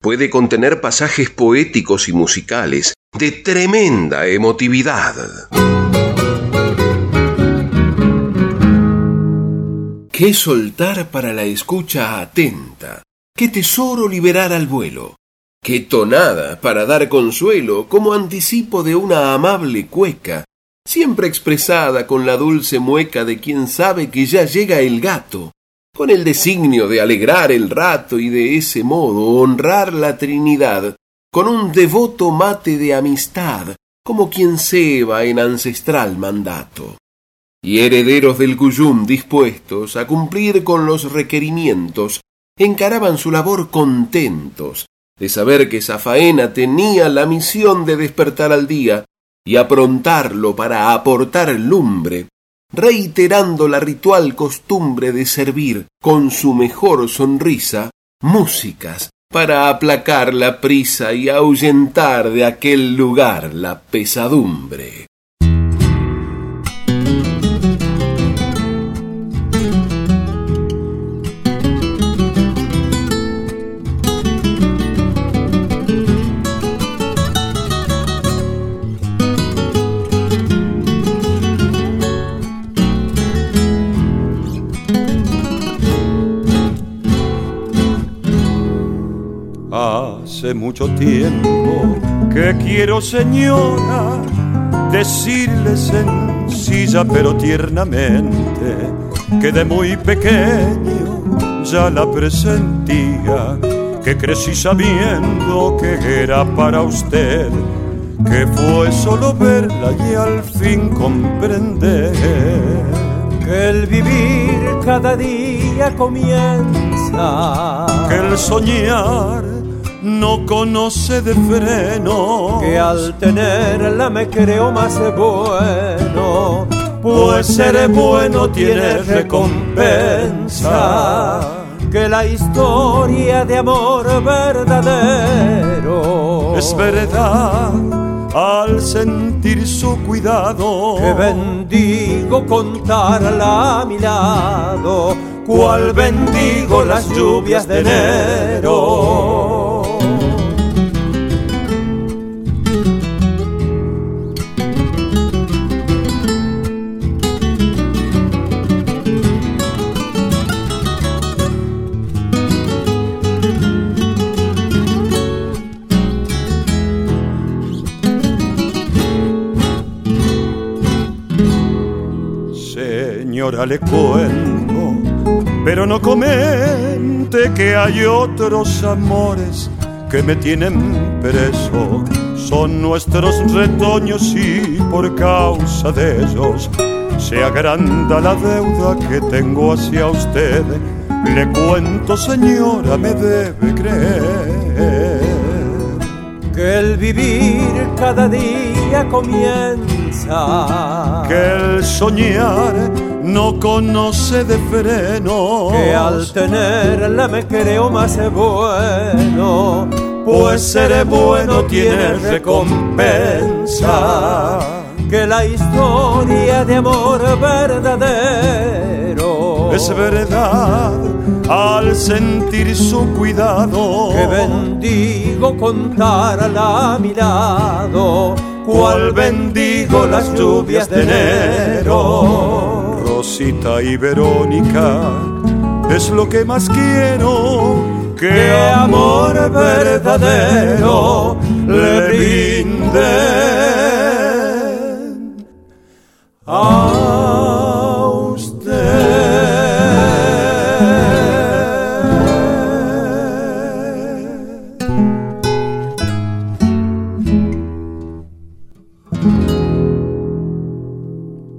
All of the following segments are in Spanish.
puede contener pasajes poéticos y musicales de tremenda emotividad. ¿Qué soltar para la escucha atenta? ¿Qué tesoro liberar al vuelo? ¿Qué tonada para dar consuelo como anticipo de una amable cueca, siempre expresada con la dulce mueca de quien sabe que ya llega el gato, con el designio de alegrar el rato y de ese modo honrar la Trinidad con un devoto mate de amistad, como quien ceba en ancestral mandato. Y herederos del Cuyum dispuestos a cumplir con los requerimientos, encaraban su labor contentos de saber que esa tenía la misión de despertar al día y aprontarlo para aportar lumbre, reiterando la ritual costumbre de servir con su mejor sonrisa músicas para aplacar la prisa y ahuyentar de aquel lugar la pesadumbre. Hace mucho tiempo que quiero, señora, decirle sencilla pero tiernamente que de muy pequeño ya la presentía, que crecí sabiendo que era para usted, que fue solo verla y al fin comprender que el vivir cada día comienza, que el soñar no conoce de freno. Que al tenerla me creo más bueno, pues ser bueno tiene recompensa. Que la historia de amor verdadero es verdad al sentir su cuidado. Que bendigo contarla a mi lado, cual bendigo las lluvias de enero. Le cuento, pero no comente que hay otros amores que me tienen preso. Son nuestros retoños y por causa de ellos se agranda la deuda que tengo hacia usted. Le cuento, señora, me debe creer que el vivir cada día comienza, que el soñar no conoce de freno. Que al tenerla me creo más bueno, pues ser bueno tiene recompensa. Que la historia de amor verdadero es verdad al sentir su cuidado. Que bendigo contarla a mi lado, cual bendigo las lluvias de enero Rosita y Verónica es lo que más quiero que amor verdadero le rinden a usted.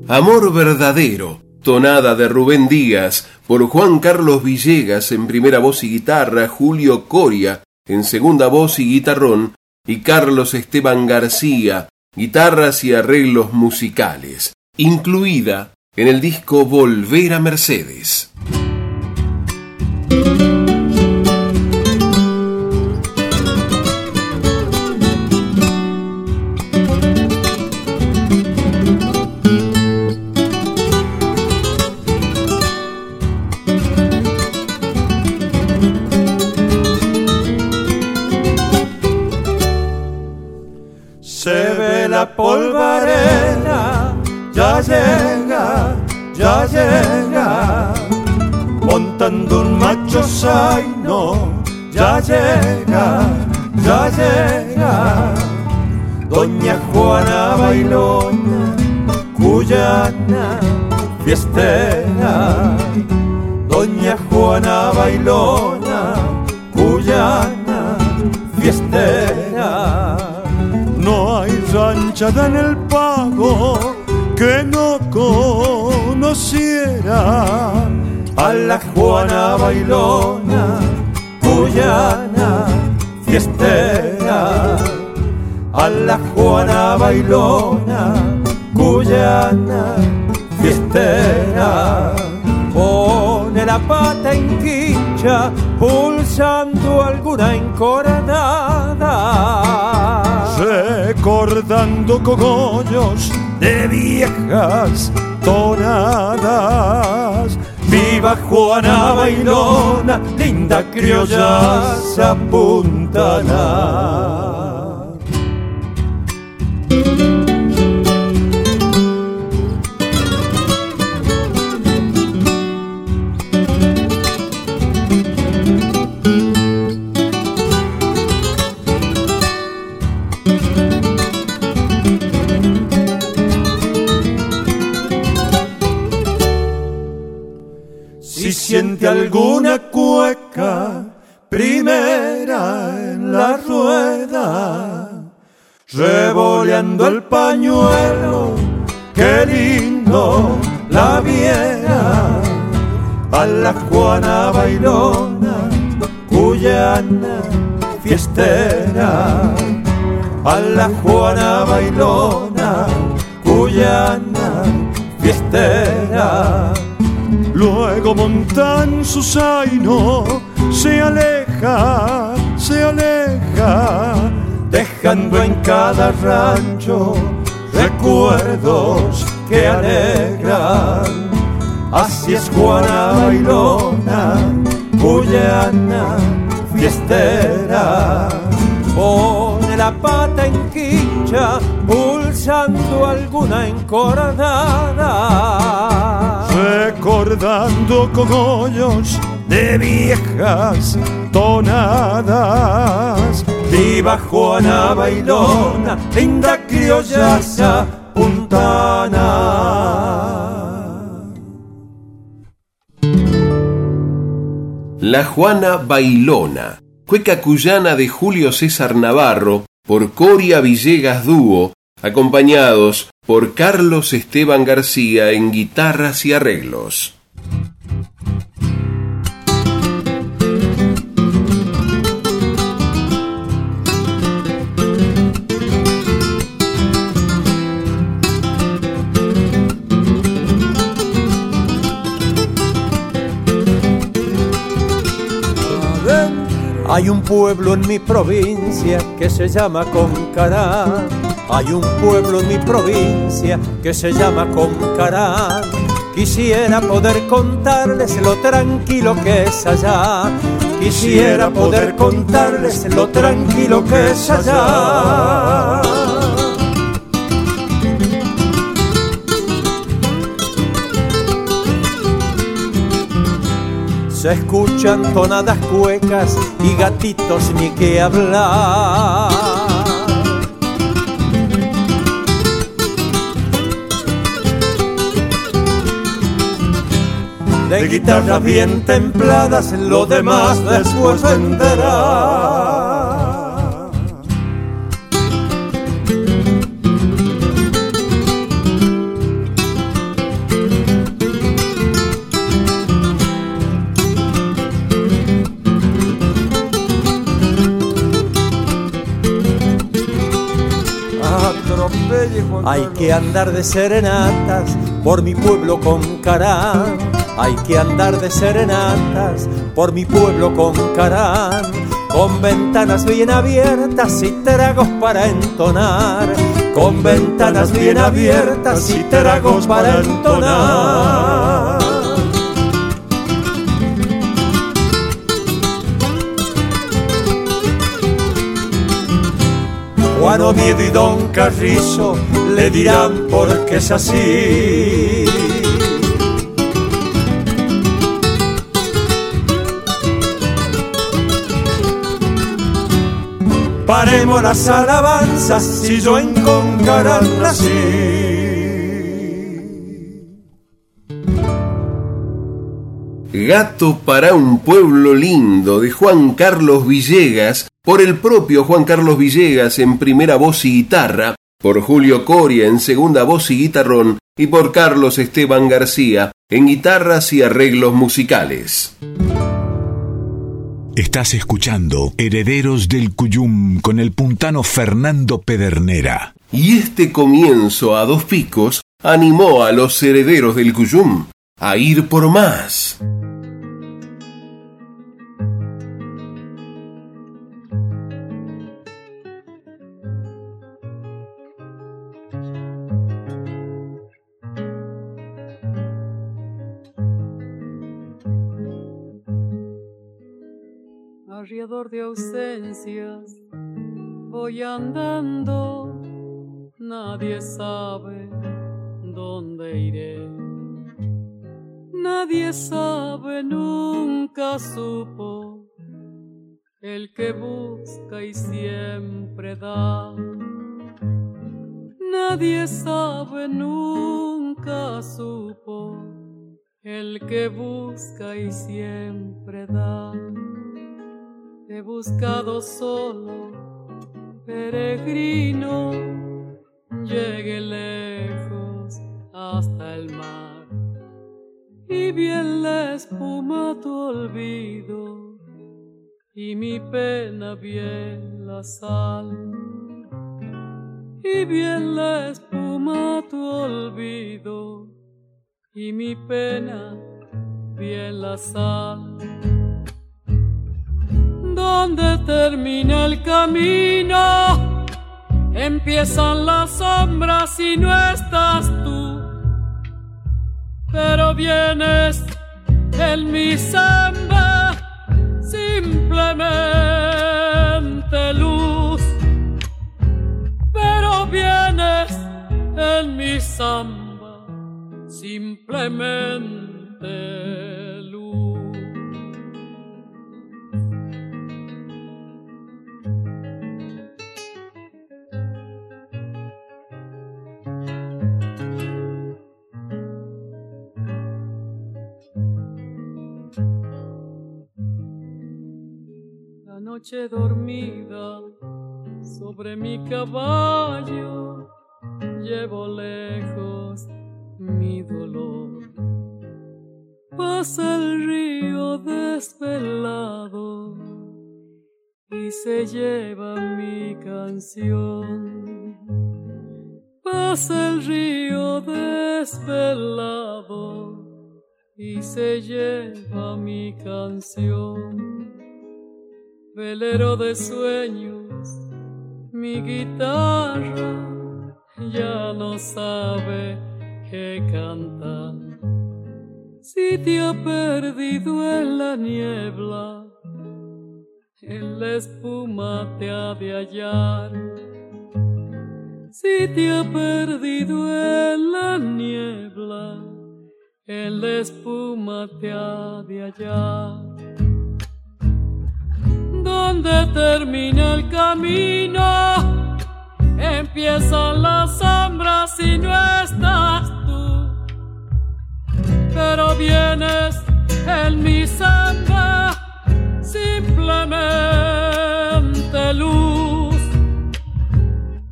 Amor verdadero tonada de Rubén Díaz, por Juan Carlos Villegas en primera voz y guitarra, Julio Coria en segunda voz y guitarrón, y Carlos Esteban García guitarras y arreglos musicales, incluida en el disco Volver a Mercedes. Polvareda ya llega, ya llega, montando un macho zaino, ya llega, ya llega, doña Juana Bailona, cuyana, fiestera, doña Juana Bailona, cuyana, fiestera ranchada en el pago que no conociera a la Juana Bailona, cuyana, fiestera. A la Juana Bailona, cuyana, fiestera. Pone la pata en quincha, pulsando alguna encoronada recordando cogollos de viejas tonadas. Viva Juana Bailona, linda criolla apuntana. Siente alguna cueca primera en la rueda, revoleando el pañuelo, qué lindo la viera, a la Juana Bailona, cuyana fiestera, a la Juana Bailona, cuyana fiestera Luego montan su zaino, se aleja, se aleja, dejando en cada rancho recuerdos que alegran. Así es Juana Bailona, cuyana, fiestera. Pone la pata en quincha, pulsando alguna encordada recordando cogollos de viejas tonadas. Viva Juana Bailona, linda criollaza puntana. La Juana Bailona, cueca cuyana de Julio César Navarro, por Coria Villegas Dúo, acompañados por Carlos Esteban García en guitarras y arreglos. Hay un pueblo en mi provincia que se llama Concará hay un pueblo en mi provincia que se llama Concarán. Quisiera poder contarles lo tranquilo que es allá. Quisiera poder contarles lo tranquilo que es allá. Se escuchan tonadas cuecas y gatitos ni que hablar. De guitarras bien templadas, lo demás después venderá. Hay que andar de serenatas por mi pueblo con Carán. Hay que andar de serenatas por mi pueblo con Carán. Con ventanas bien abiertas y tragos para entonar. Con ventanas bien abiertas y tragos para entonar. Juan Oviedo y Don Carrizo le dirán por qué es así. Paremos las alabanzas si yo en Concarán. Gato para un pueblo lindo de Juan Carlos Villegas, por el propio Juan Carlos Villegas en primera voz y guitarra, por Julio Coria en segunda voz y guitarrón y por Carlos Esteban García en guitarras y arreglos musicales. Estás escuchando Herederos del Cuyum con el puntano Fernando Pedernera. Y este comienzo a dos picos animó a los herederos del Cuyum a ir por más. Voy andando, nadie sabe dónde iré. Nadie sabe, nunca supo, el que busca y siempre da. Nadie sabe, nunca supo, el que busca y siempre da. He buscado solo, peregrino, llegué lejos hasta el mar. Y bien la espuma tu olvido, y mi pena bien la sal. Y bien la espuma tu olvido, y mi pena bien la sal donde termina el camino, empiezan las sombras y no estás tú, pero vienes en mi samba, simplemente luz, pero vienes en mi samba, simplemente noche dormida sobre mi caballo llevo lejos mi dolor. Pasa el río desvelado y se lleva mi canción. Pasa el río desvelado y se lleva mi canción velero de sueños, mi guitarra ya no sabe qué cantar. Si te ha perdido en la niebla, en la espuma te ha de hallar. Si te ha perdido en la niebla, en la espuma te ha de hallar donde termina el camino, empiezan las sombras y no estás tú, pero vienes en mi samba, simplemente luz,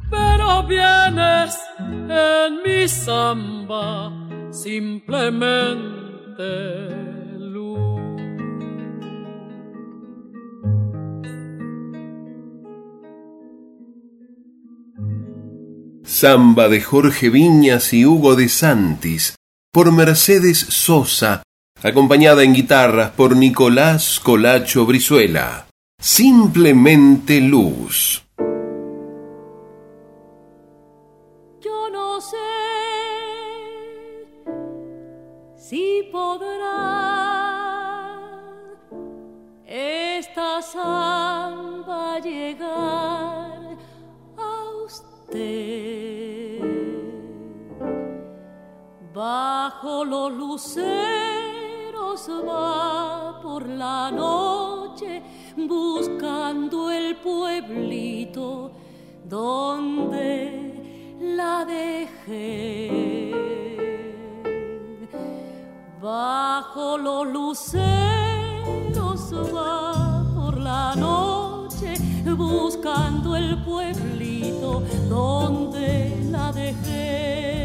pero vienes en mi samba, simplemente Samba de Jorge Viñas y Hugo de Santis, por Mercedes Sosa, acompañada en guitarras por Nicolás Colacho Brizuela. Simplemente luz. Yo no sé si podrá esta bajo los luceros va por la noche buscando el pueblito donde la dejé. Bajo los luceros va por la noche buscando el pueblito donde la dejé.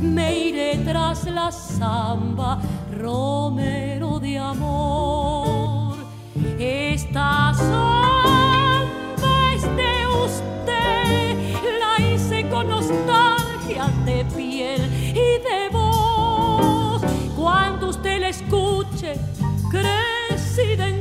me iré tras la samba, romero de amor. Esta samba es de usted, la hice con nostalgia de piel y de voz. Cuando usted la escuche, crecida en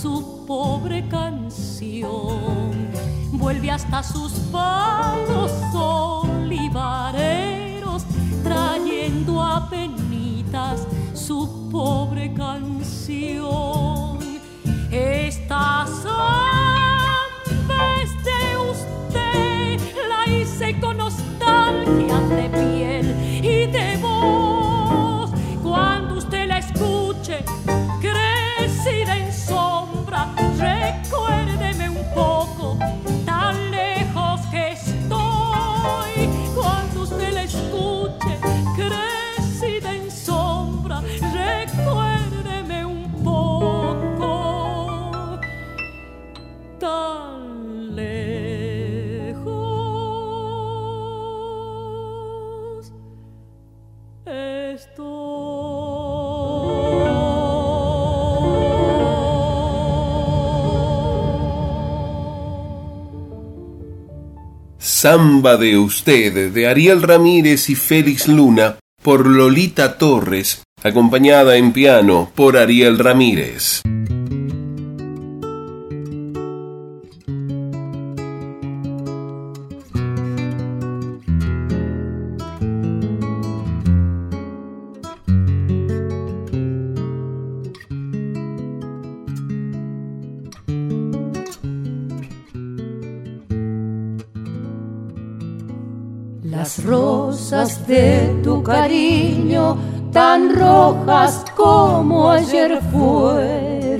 su pobre canción. Vuelve hasta sus palos olivareros trayendo a penitas su pobre canción. Esta samba es de usted, la hice con nostalgia de piel Samba de usted de Ariel Ramírez y Félix Luna por Lolita Torres acompañada en piano por Ariel Ramírez. Cariño, tan rojas como ayer fueron.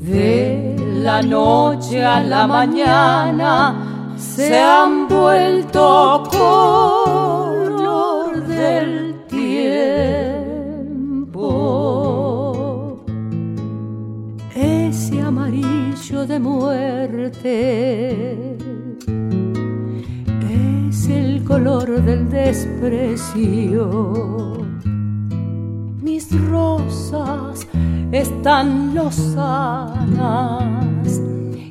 De la noche a la mañana se han vuelto color del tiempo. Ese amarillo de muerte color del desprecio. Mis rosas están lozanas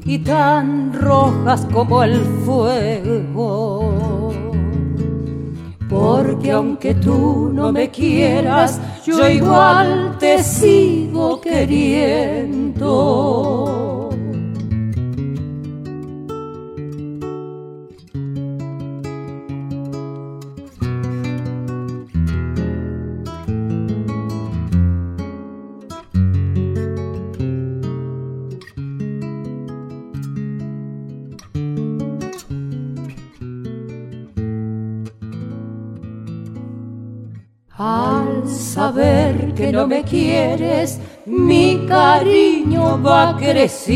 y tan rojas como el fuego. Porque aunque tú no me quieras, yo igual te sigo queriendo. Que no me quieres, mi cariño va creciendo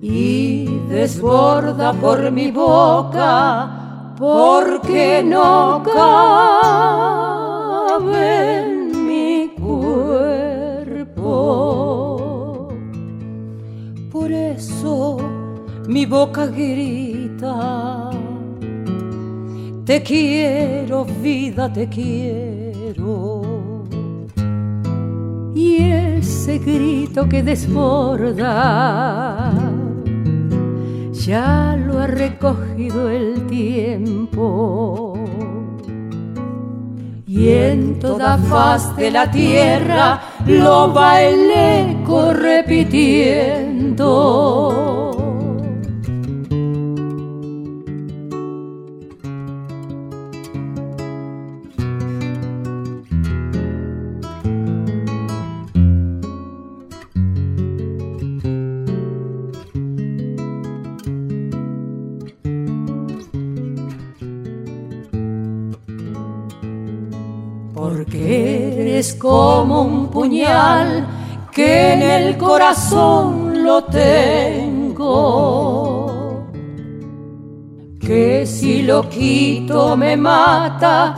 y desborda por mi boca porque no cabe en mi cuerpo. Por eso mi boca grita te quiero, vida, te quiero. Y ese grito que desborda ya lo ha recogido el tiempo. Y en toda faz de la tierra lo va el eco repitiendo. Que en el corazón lo tengo. Que si lo quito me mata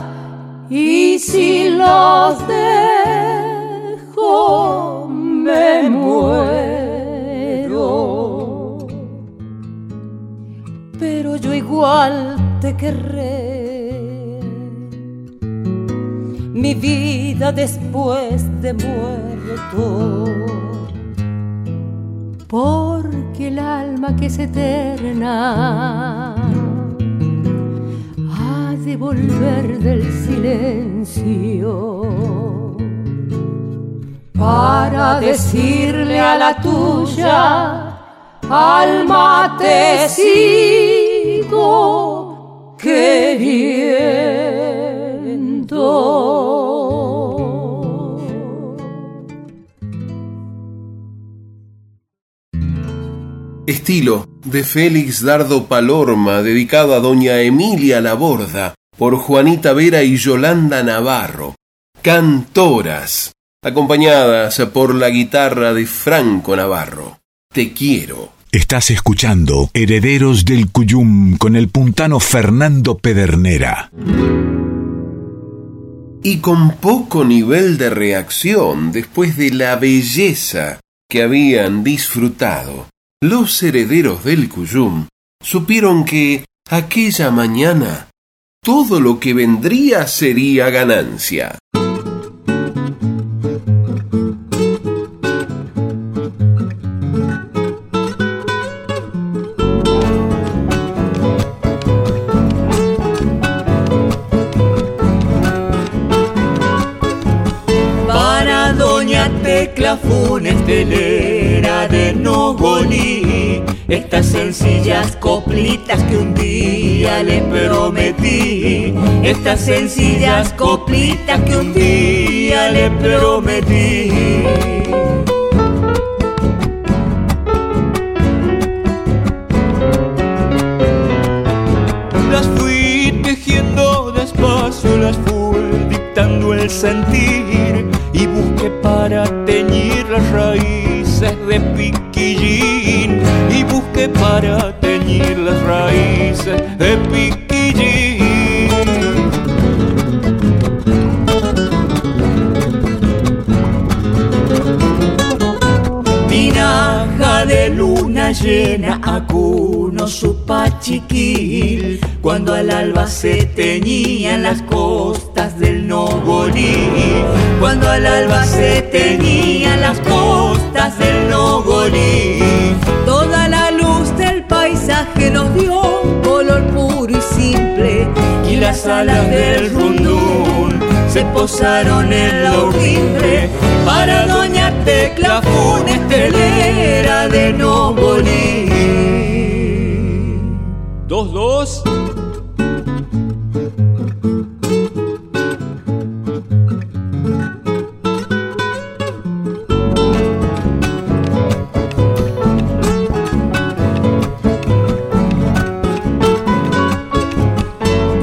y si los dejo me muero. Pero yo igual te querré mi vida después de muerto. Porque el alma que es eterna ha de volver del silencio para decirle a la tuya, alma te sigo queriendo. Estilo de Félix Dardo Palorma, dedicado a doña Emilia Laborda, por Juanita Vera y Yolanda Navarro. Cantoras, acompañadas por la guitarra de Franco Navarro. Te quiero. Estás escuchando Herederos del Cuyum con el puntano Fernando Pedernera. Y con poco nivel de reacción después de la belleza que habían disfrutado los herederos del Cuyum supieron que aquella mañana todo lo que vendría sería ganancia. Funes, telera de Nogolí. Estas sencillas coplitas que un día le prometí. Estas sencillas coplitas que un día le prometí. Las fui tejiendo despacio, las fui dictando el sentir y busqué para teñir las raíces de piquillín y busqué para teñir las raíces de piquillín. Luna llena acuno su pachiquil cuando al alba se teñían las costas del Nogolí. Cuando al alba se teñían las costas del Nogolí. Toda la luz del paisaje nos dio un color puro y simple. Y las alas del rundún se posaron en la urdimbre para doña Tecla Funes telera de Nogolí dos dos.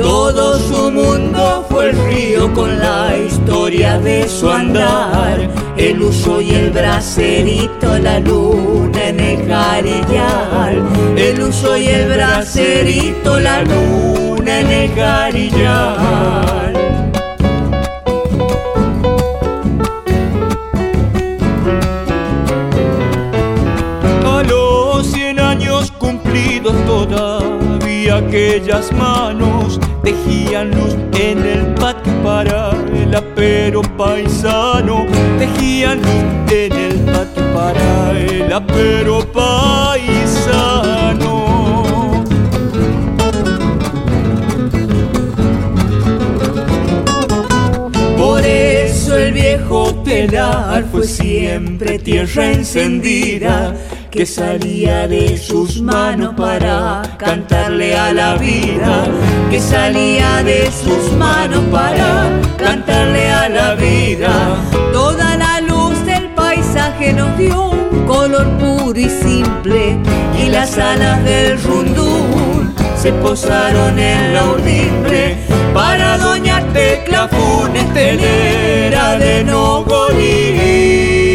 Todo su mundo fue el río con la de su andar. El uso y el bracerito, la luna en el jarillal. El uso y el bracerito, la luna en el jarillal. A los cien años cumplidos todavía aquellas manos tejían luz en el patio para apero paisano. Tejían en el patio para el apero paisano. Por eso el viejo telar fue siempre tierra encendida que salía de sus manos para cantarle a la vida, que salía de sus manos para cantarle a la vida. Toda la luz del paisaje nos dio un color puro y simple y las alas del rundún se posaron en la urdimbre para doña Tecla Funes telera de Nogolí.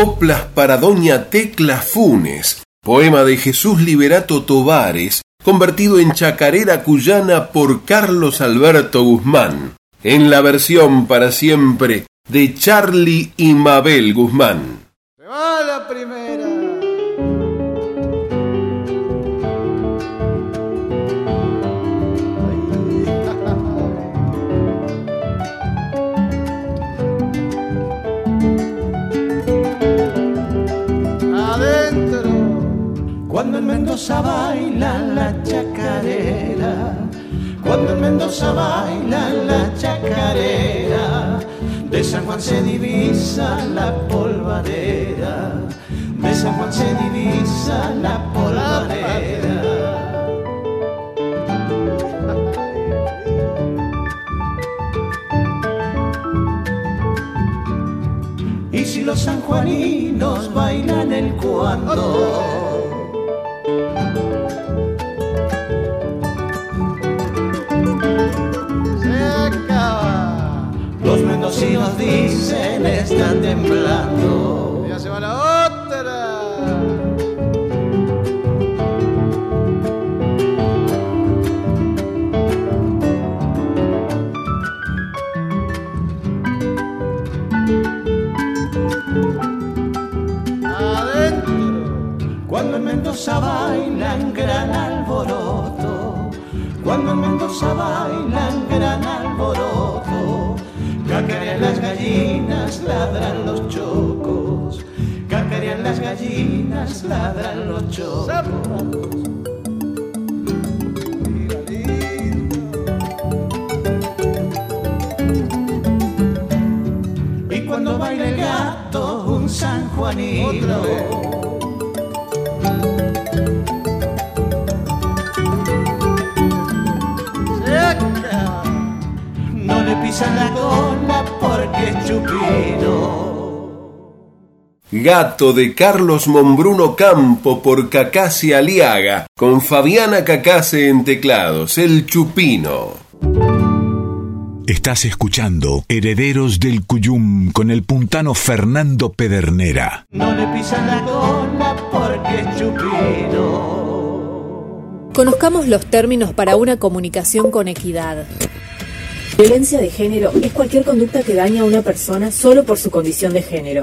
Coplas para Doña Tecla Funes, poema de Jesús Liberato Tovares, convertido en chacarera cuyana por Carlos Alberto Guzmán, en la versión para siempre de Charlie y Mabel Guzmán. Va la primera. Cuando en Mendoza baila la chacarera, cuando en Mendoza baila la chacarera, de San Juan se divisa la polvareda, de San Juan se divisa la polvareda. Y si los sanjuaninos bailan el cuando. Los mendocinos dicen están temblando. Mendoza bailan gran alboroto, cuando en Mendoza bailan gran alboroto, cacarean las gallinas, ladran los chocos, cacarean las gallinas, ladran los chocos. Y cuando baila el gato, Juanito. Seca. Gato de Carlos Mombruno Campo por Cacase Aliaga, con Fabiana Cacase en teclados, el Chupino. Estás escuchando Herederos del Cuyum con el puntano Fernando Pedernera. No le pisan la cola porque es chupino. Conozcamos los términos para una comunicación con equidad. Violencia de género es cualquier conducta que daña a una persona solo por su condición de género.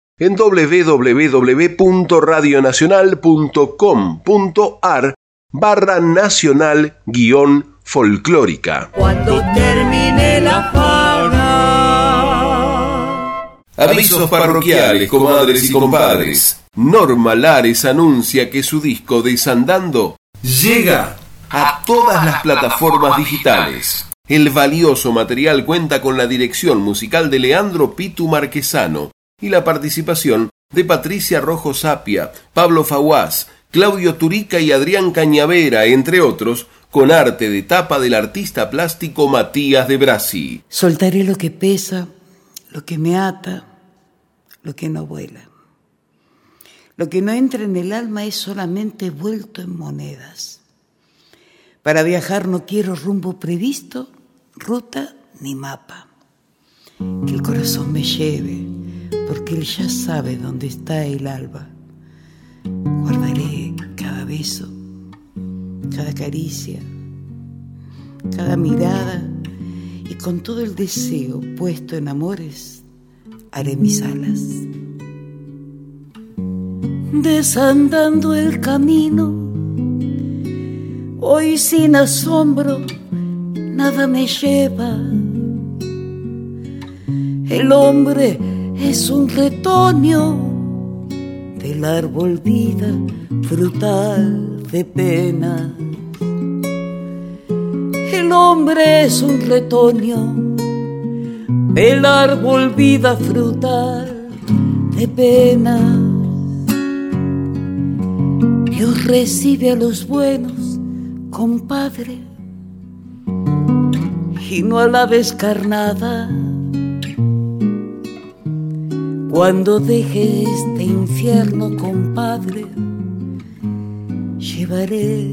en www.radionacional.com.ar barra nacional guion folclórica. Cuando termine la fauna. Avisos parroquiales, comadres y compadres. Norma Lares anuncia que su disco Desandando llega a todas las plataformas digitales. El valioso material cuenta con la dirección musical de Leandro Pitu Marquesano y la participación de Patricia Rojo Sapia, Pablo Faguás, Claudio Turica y Adrián Cañavera, entre otros, con arte de tapa del artista plástico Matías de Brasi. Soltaré lo que pesa, lo que me ata, lo que no vuela. Lo que no entra en el alma es solamente vuelto en monedas. Para viajar no quiero rumbo previsto, ruta ni mapa. Que el corazón me lleve, porque él ya sabe dónde está el alba. Guardaré cada beso, cada caricia, cada mirada y con todo el deseo puesto en amores haré mis alas. Desandando el camino, hoy sin asombro, nada me lleva. El hombre es un retoño del árbol vida frutal de pena. El hombre es un retoño del árbol vida frutal de pena. Dios recibe a los buenos, compadre, y no a la descarnada. Cuando deje este infierno, compadre, llevaré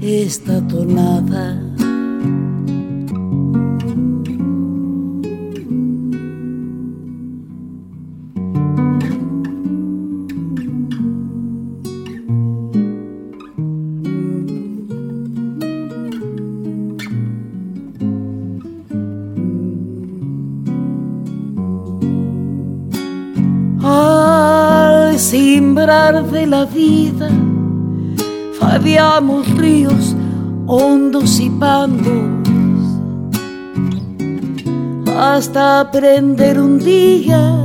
esta tonada. De la vida, fabiamos ríos hondos y pandos, hasta aprender un día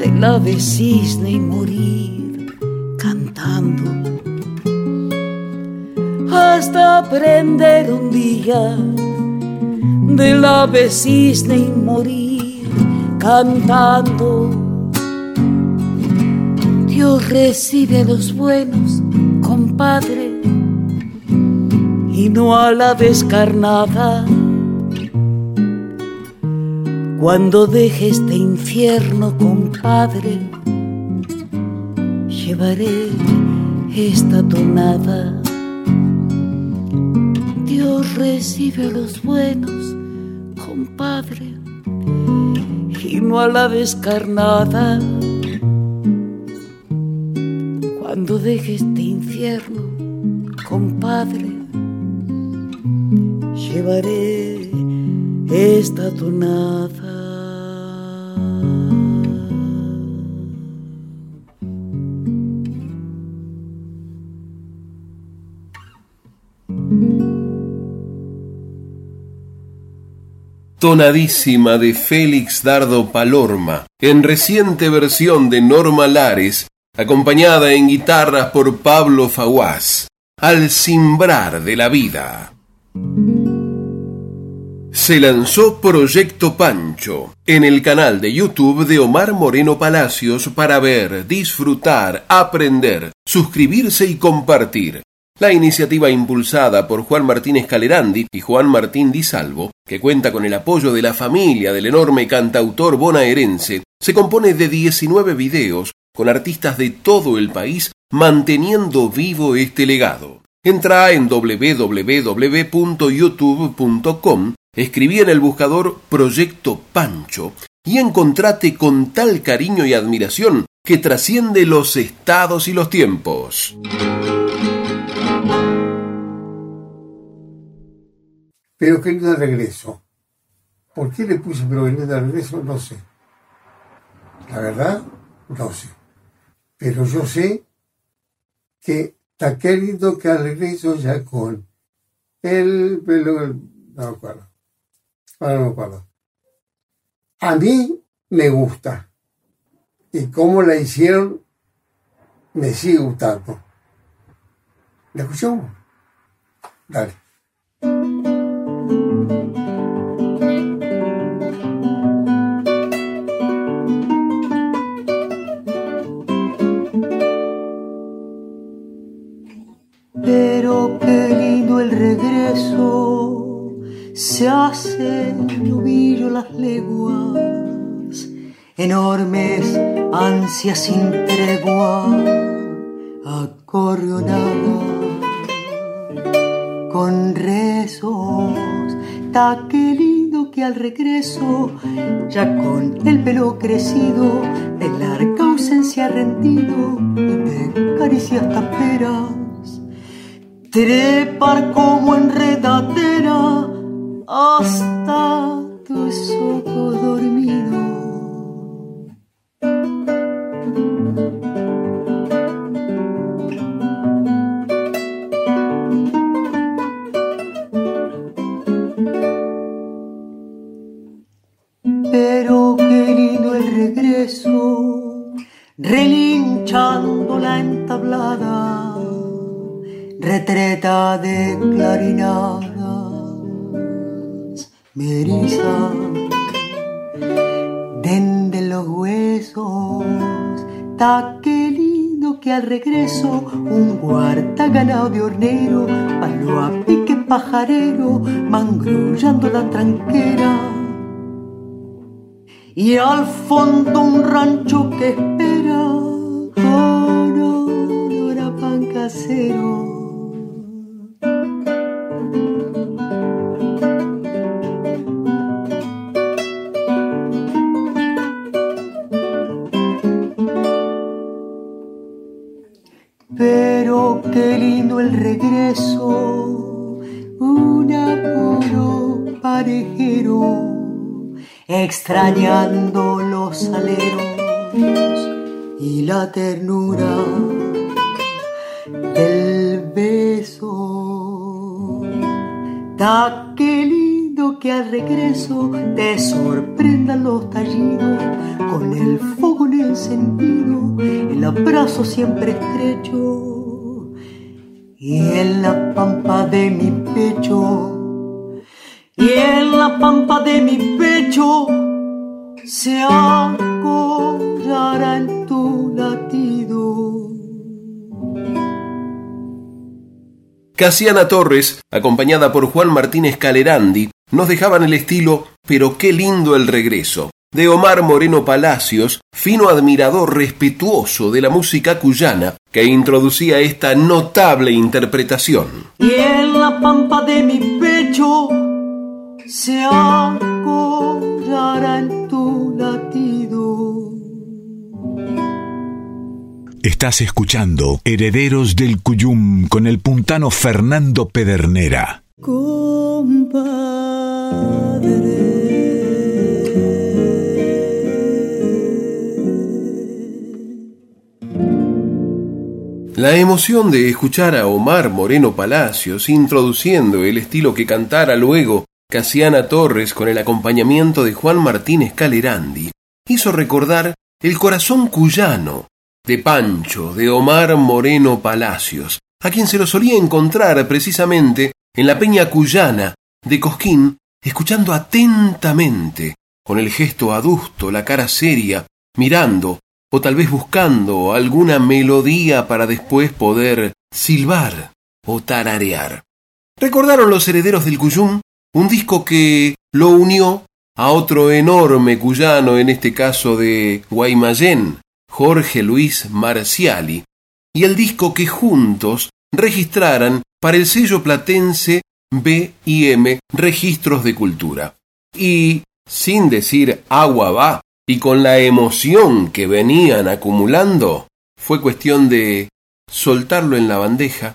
del ave cisne y morir cantando, hasta aprender un día del ave cisne y morir cantando. Dios recibe a los buenos, compadre, y no a la descarnada. Cuando deje este infierno, compadre, llevaré esta tonada. Dios recibe a los buenos, compadre, y no a la descarnada. Cuando deje este infierno, compadre, llevaré esta tonada. tonadísima de Félix Dardo Palorma, en reciente versión de Norma Lares, acompañada en guitarras por Pablo Faguás, al cimbrar de la vida. Se lanzó Proyecto Pancho en el canal de YouTube de Omar Moreno Palacios para ver, disfrutar, aprender, suscribirse y compartir. La iniciativa impulsada por Juan Martínez Calerandi y Juan Martín Di Salvo, que cuenta con el apoyo de la familia del enorme cantautor bonaerense, se compone de 19 videos con artistas de todo el país manteniendo vivo este legado. Entra en www.youtube.com, escribí en el buscador Proyecto Pancho y encontrate con tal cariño y admiración que trasciende los estados y los tiempos. Pero que de regreso. ¿Por qué le puse pero que de regreso? No sé. La verdad, no sé. Pero yo sé que está querido que al regreso ya con el pelo, no acuerdo. Ahora no acuerdo. A mí me gusta. Y cómo la hicieron, me sigue gustando. ¿La escuchamos? Dale. Pero qué lindo el regreso, se hace novillo las leguas, enormes ansias sin tregua, acorrionada con rezos, ta qué lindo que al regreso, ya con el pelo crecido, de larga ausencia rendido, de caricias taperas trepar como enredadera hasta tus ojos dormidos. Pero qué lindo el regreso, relinchando la entablada retreta de clarinadas, me eriza de los huesos, ta que lindo que al regreso un guarda ganado de hornero, palo a pique pajarero, mangrullando la tranquera. Y al fondo un rancho que espera con a pan casero el regreso, un apuro parejero, extrañando los aleros y la ternura del beso. Ta qué lindo que al regreso te sorprendan los tallidos con el fogón encendido, el abrazo siempre estrecho y en la pampa de mi pecho, y en la pampa de mi pecho se acollará en tu latido. Casiana Torres, acompañada por Juan Martínez Calerandi, nos dejaban el estilo Pero qué lindo el regreso, de Omar Moreno Palacios, fino admirador respetuoso de la música cuyana, que introducía esta notable interpretación. Y en la pampa de mi pecho se acollará en tu latido. Estás escuchando Herederos del Cuyum con el puntano Fernando Pedernera. La emoción de escuchar a Omar Moreno Palacios introduciendo el estilo que cantara luego Casiana Torres con el acompañamiento de Juan Martínez Calerandi hizo recordar el corazón cuyano de Pancho, de Omar Moreno Palacios, a quien se lo solía encontrar precisamente en la peña cuyana de Cosquín, escuchando atentamente, con el gesto adusto, la cara seria, mirando o tal vez buscando alguna melodía para después poder silbar o tararear. Recordaron los herederos del Cuyum un disco que lo unió a otro enorme cuyano, en este caso de Guaymallén, Jorge Luis Marciali, y el disco que juntos registraran para el sello platense BIM Registros de Cultura. Y, sin decir agua va, y con la emoción que venían acumulando, fue cuestión de soltarlo en la bandeja,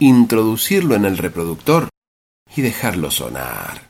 introducirlo en el reproductor y dejarlo sonar.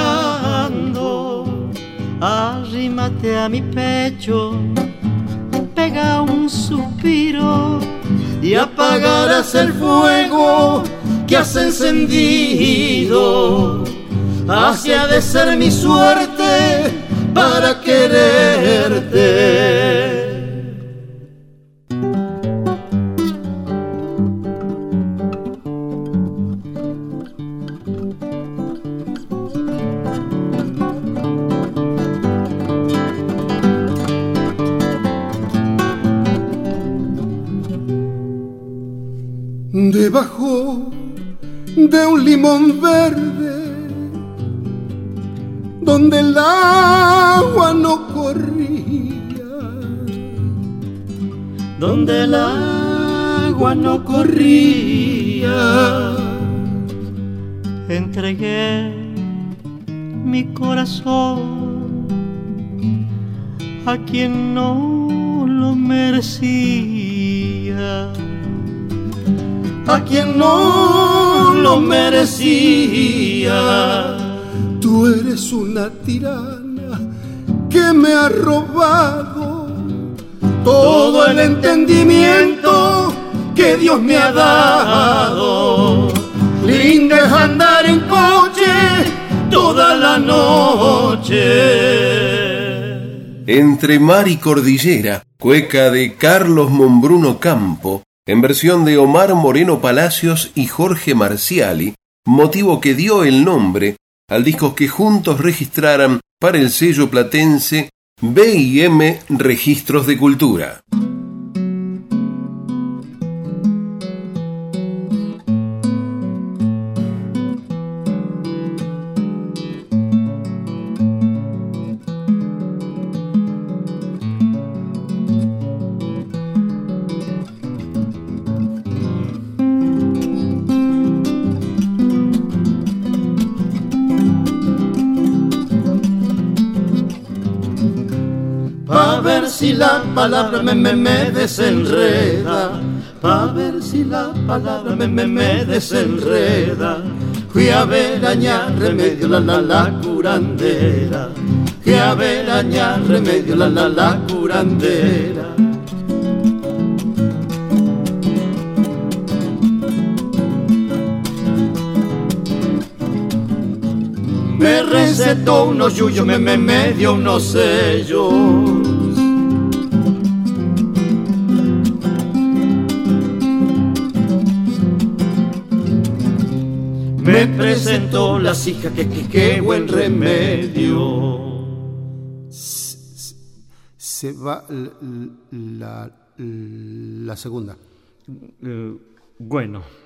arrímate a mi pecho, pega un suspiro y apagarás el fuego que has encendido. Hacia de ser mi suerte para quererte. Limón verde, donde el agua no corría, donde el agua no corría, entregué mi corazón a quien no lo merecía. A quien no lo merecía. Tú eres una tirana que me ha robado todo el entendimiento que Dios me ha dado. lindo es andar en coche toda la noche. Entre mar y cordillera, cueca de Carlos Mombruno Campo, en versión de Omar Moreno Palacios y Jorge Marciali, motivo que dio el nombre al disco que juntos registraran para el sello platense B&M Registros de Cultura. Palabra me, me, me desenreda, pa' ver si la palabra me, me, me desenreda. Fui a ver añar remedio la la la curandera, fui a ver añar remedio la la la curandera. Me recetó unos yuyos, me, me, me dio unos sellos. Me presentó la hijas, que, que, buen remedio. Se, va la, la, segunda. Eh, bueno.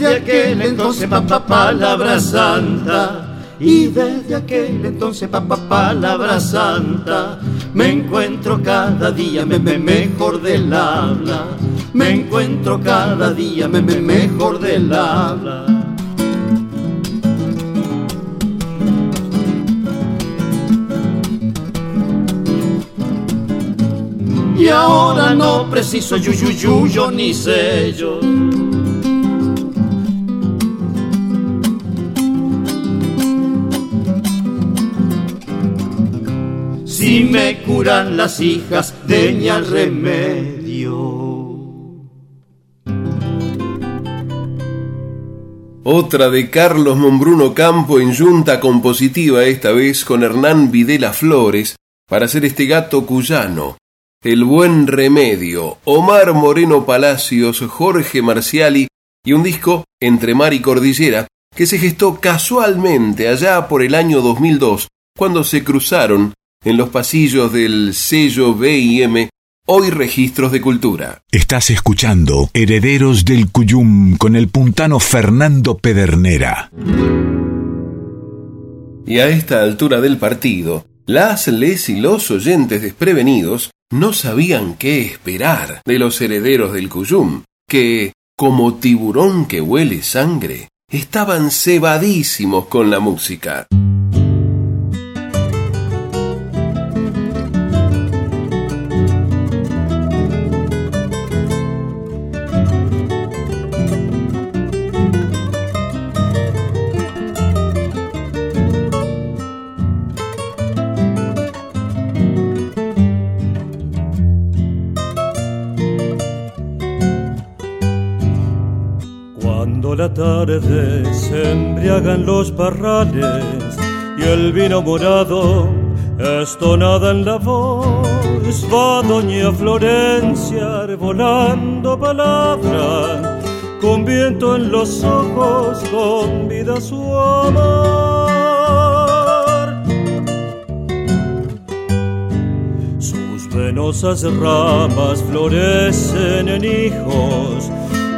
Desde aquel entonces papá palabra santa. y desde aquel entonces papá palabra santa. Me encuentro cada día me, me mejor del habla. Me encuentro cada día me, me mejor del habla. Y ahora no preciso yuyuyuyo ni sello si me curan las hijas, deña el remedio. Otra de Carlos Mombruno Campo en yunta compositiva, esta vez con Hernán Videla Flores, para hacer este gato cuyano. El buen remedio, Omar Moreno Palacios, Jorge Marciali y un disco entre mar y cordillera que se gestó casualmente allá por el año 2002 cuando se cruzaron en los pasillos del sello BIM, hoy registros de cultura. Estás escuchando Herederos del Cuyum con el puntano Fernando Pedernera. Y a esta altura del partido, las, les y los oyentes desprevenidos no sabían qué esperar de los herederos del Cuyum, que, como tiburón que huele sangre, estaban cebadísimos con la música. Tarde se embriagan los parrales y el vino morado estonada en la voz. Va doña Florencia arbolando palabra con viento en los ojos vida su amor. Sus venosas ramas florecen en hijos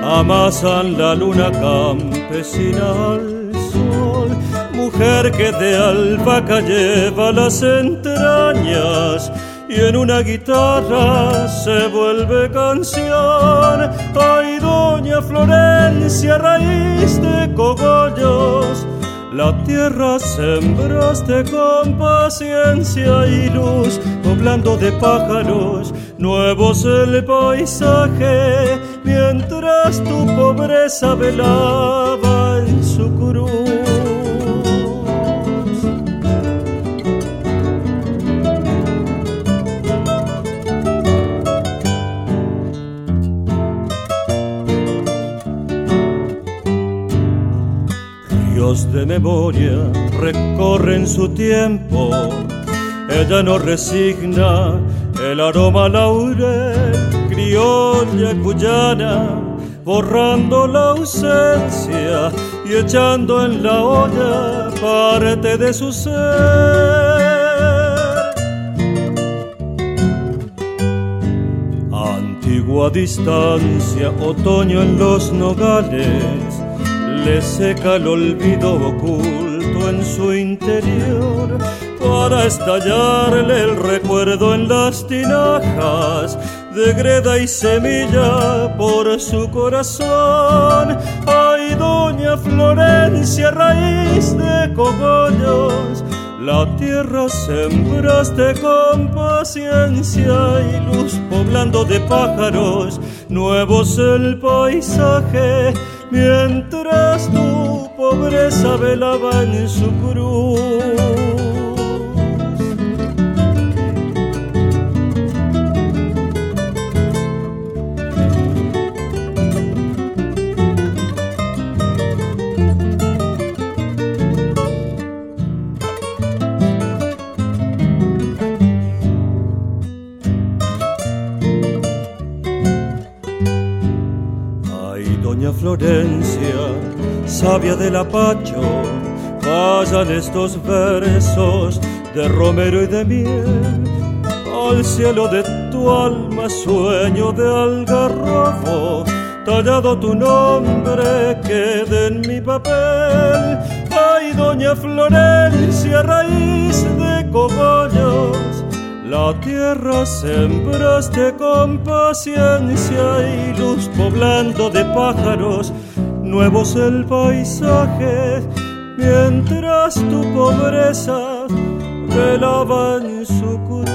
amasan la luna campesina al sol, mujer que de albahaca lleva las entrañas y en una guitarra se vuelve canción. Ay, doña Florencia, raíz de cogollos, La tierra sembraste con paciencia y luz, poblando de pájaros nuevos el paisaje, mientras tu pobreza velaba en su cruz. de memoria recorren su tiempo. Ella no resigna el aroma laurel, criolla cuyana, borrando la ausencia y echando en la olla parte de su ser. Antigua distancia, otoño en los nogales le seca el olvido oculto en su interior para estallarle el recuerdo en las tinajas de greda y semilla por su corazón. Ay, doña Florencia, raíz de cogollos, la tierra sembraste con paciencia y luz poblando de pájaros nuevos el paisaje mientras tu pobreza velaba en su cruz. Florencia, sabia del apacho, vayan estos versos de romero y de miel al cielo de tu alma, sueño de algarrobo, tallado tu nombre quede en mi papel. Ay, doña Florencia, raíz de cogollos la tierra sembraste con paciencia y luz poblando de pájaros nuevos el paisaje, mientras tu pobreza velaba en su cruz.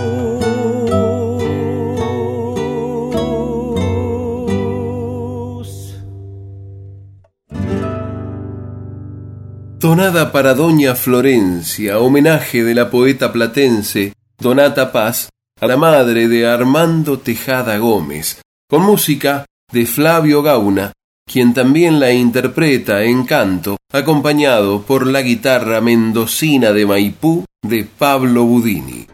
Tonada para Doña Florencia, homenaje de la poeta platense Donata Paz, a la madre de Armando Tejada Gómez, con música de Flavio Gauna, quien también la interpreta en canto, acompañado por la guitarra mendocina de Maipú de Pablo Budini.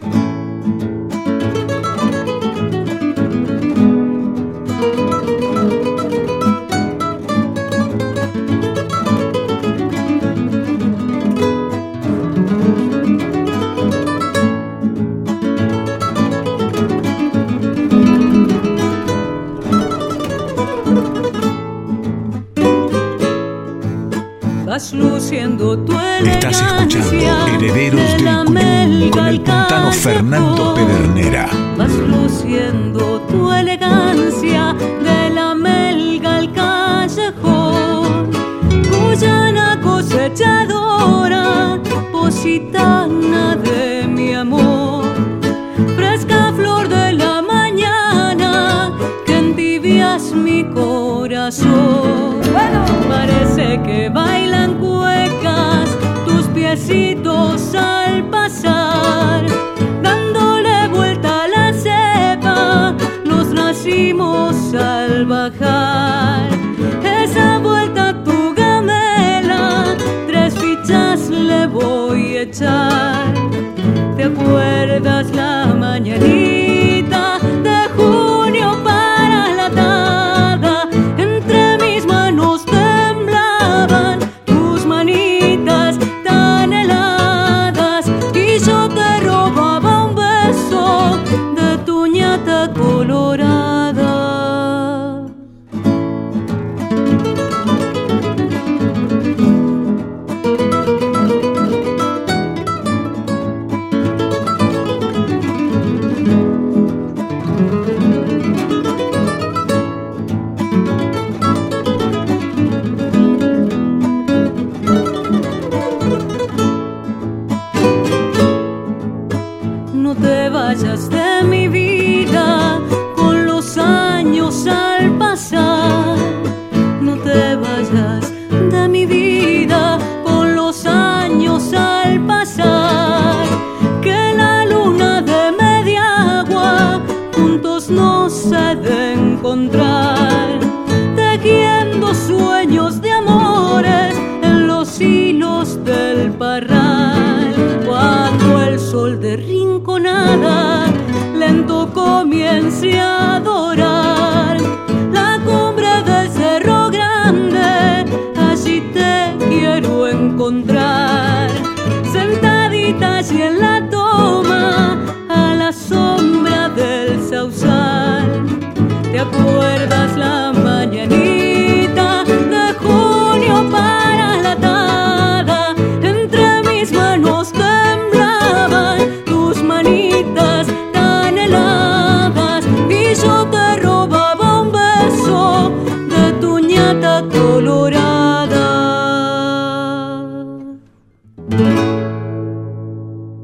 Luciendo tu Estás escuchando Herederos del Cuyum con el puntano Fernando Pedernera. Vas luciendo tu elegancia de la melga al callejón. Cuyana cosechadora, positana de mi amor. Al pasar, dándole vuelta a la cepa, nos nacimos al bajar. Esa vuelta tu gamela, tres fichas le voy a echar. ¿Te acuerdas la mañanita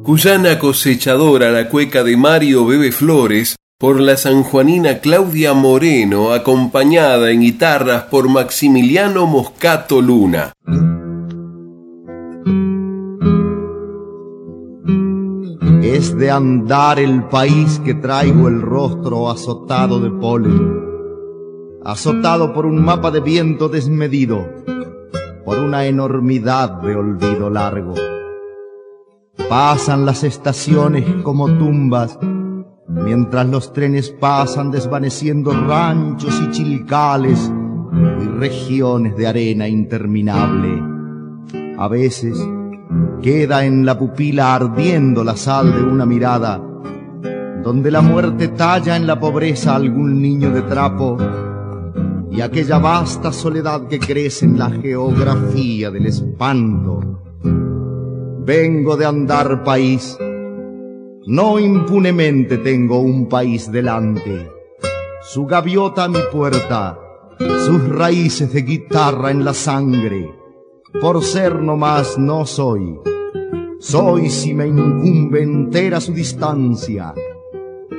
Cuyana cosechadora, la cueca de Mario Bebe Flores, por la sanjuanina Claudia Moreno, acompañada en guitarras por Maximiliano Moscato Luna. Es de andar el país que traigo el rostro azotado de polen, azotado por un mapa de viento desmedido, por una enormidad de olvido largo. Pasan las estaciones como tumbas, mientras los trenes pasan desvaneciendo ranchos y chilcales y regiones de arena interminable. A veces queda en la pupila ardiendo la sal de una mirada, donde la muerte talla en la pobreza algún niño de trapo y aquella vasta soledad que crece en la geografía del espanto. Vengo de andar país, no impunemente tengo un país delante, su gaviota a mi puerta, sus raíces de guitarra en la sangre, por ser nomás no soy. Soy si me incumbe entera su distancia.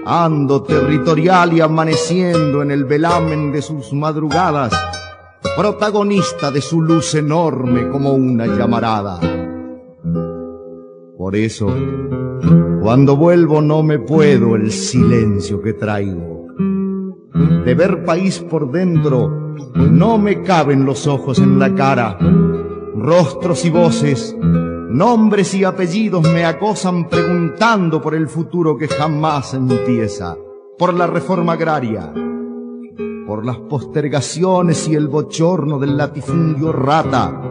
Ando territorial y amaneciendo en el velamen de sus madrugadas, protagonista de su luz enorme como una llamarada. Por eso, cuando vuelvo no me puedo el silencio que traigo. De ver país por dentro, no me caben los ojos en la cara Rostros y voces, nombres y apellidos me acosan preguntando por el futuro que jamás empieza, por la reforma agraria, por las postergaciones y el bochorno del latifundio rata,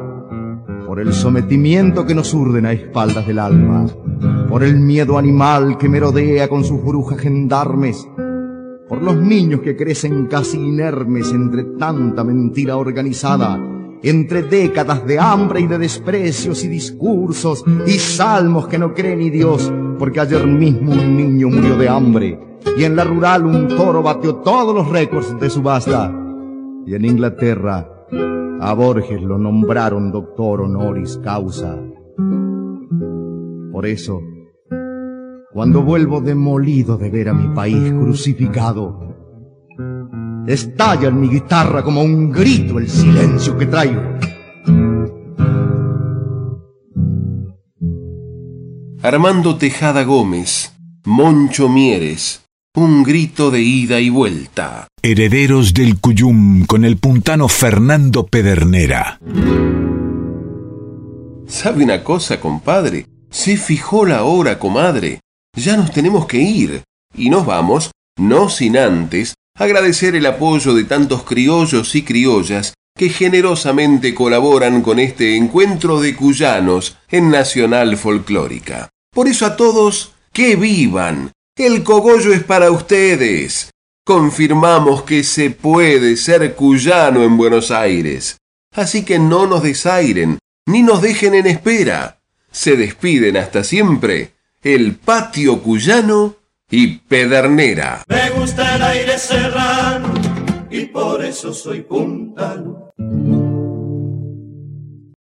por el sometimiento que nos urden a espaldas del alma, por el miedo animal que merodea con sus brujas gendarmes, por los niños que crecen casi inermes entre tanta mentira organizada, entre décadas de hambre y de desprecios y discursos y salmos que no cree ni Dios, porque ayer mismo un niño murió de hambre y en la rural un toro batió todos los récords de subasta. Y en Inglaterra a Borges lo nombraron doctor honoris causa. Por eso, cuando vuelvo demolido de ver a mi país crucificado, Estalla en mi guitarra como un grito el silencio que traigo. Armando Tejada Gómez, Moncho Mieres, un grito de ida y vuelta. Herederos del Cuyum con el puntano Fernando Pedernera. ¿Sabe una cosa, compadre? Se fijó la hora, comadre. Ya nos tenemos que ir. Y nos vamos, no sin antes agradecer el apoyo de tantos criollos y criollas que generosamente colaboran con este encuentro de cuyanos en Nacional Folclórica. Por eso a todos, que vivan. El cogollo es para ustedes. Confirmamos que se puede ser cuyano en Buenos Aires. Así que no nos desairen, ni nos dejen en espera. Se despiden hasta siempre el patio cuyano y Pedernera. Me gusta el aire serrano y por eso soy puntano.